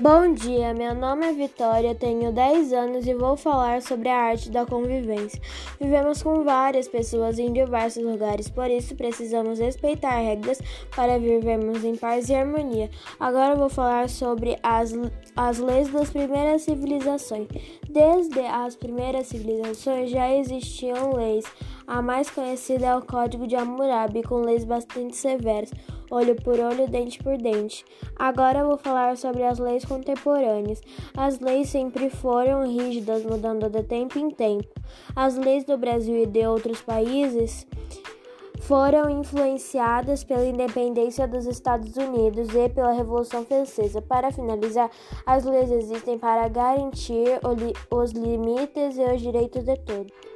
Bom dia, meu nome é Vitória, tenho 10 anos e vou falar sobre a arte da convivência. Vivemos com várias pessoas em diversos lugares, por isso precisamos respeitar regras para vivermos em paz e harmonia. Agora vou falar sobre as, as leis das primeiras civilizações. Desde as primeiras civilizações já existiam leis. A mais conhecida é o Código de Hammurabi, com leis bastante severas olho por olho, dente por dente. Agora vou falar sobre as leis contemporâneas. As leis sempre foram rígidas, mudando de tempo em tempo. As leis do Brasil e de outros países foram influenciadas pela independência dos Estados Unidos e pela Revolução Francesa. Para finalizar, as leis existem para garantir os limites e os direitos de todos.